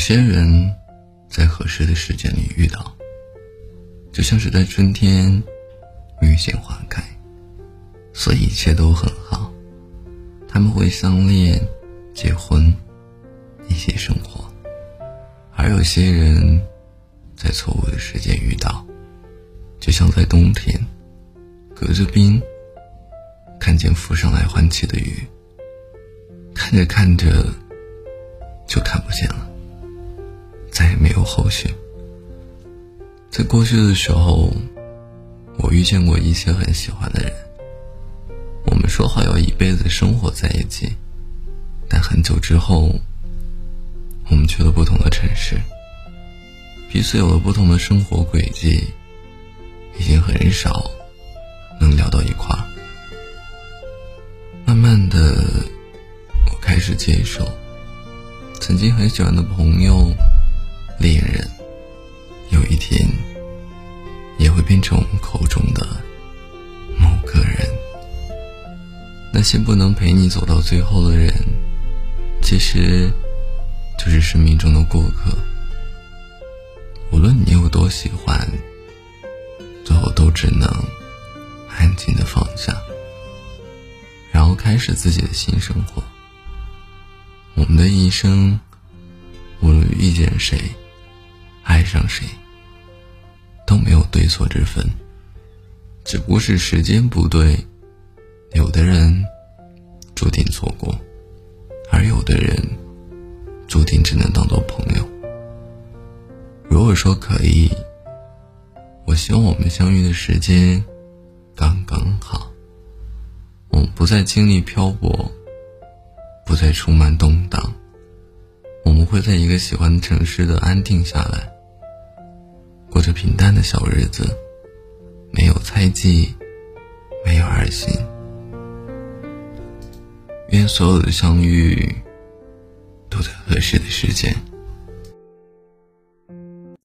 有些人，在合适的时间里遇到，就像是在春天遇见花开，所以一切都很好。他们会相恋、结婚，一起生活。而有些人，在错误的时间遇到，就像在冬天，隔着冰，看见浮上来欢起的雨，看着看着，就看不见了。再也没有后续。在过去的时候，我遇见过一些很喜欢的人。我们说好要一辈子生活在一起，但很久之后，我们去了不同的城市，彼此有了不同的生活轨迹，已经很少能聊到一块儿。慢慢的，我开始接受曾经很喜欢的朋友。恋人，有一天也会变成我们口中的某个人。那些不能陪你走到最后的人，其实就是生命中的过客。无论你有多喜欢，最后都只能安静的放下，然后开始自己的新生活。我们的一生，无论遇见谁。爱上谁都没有对错之分，只不过是时间不对。有的人注定错过，而有的人注定只能当做朋友。如果说可以，我希望我们相遇的时间刚刚好。我们不再经历漂泊，不再充满动荡，我们会在一个喜欢的城市的安定下来。过着平淡的小日子，没有猜忌，没有二心。愿所有的相遇，都在合适的时间。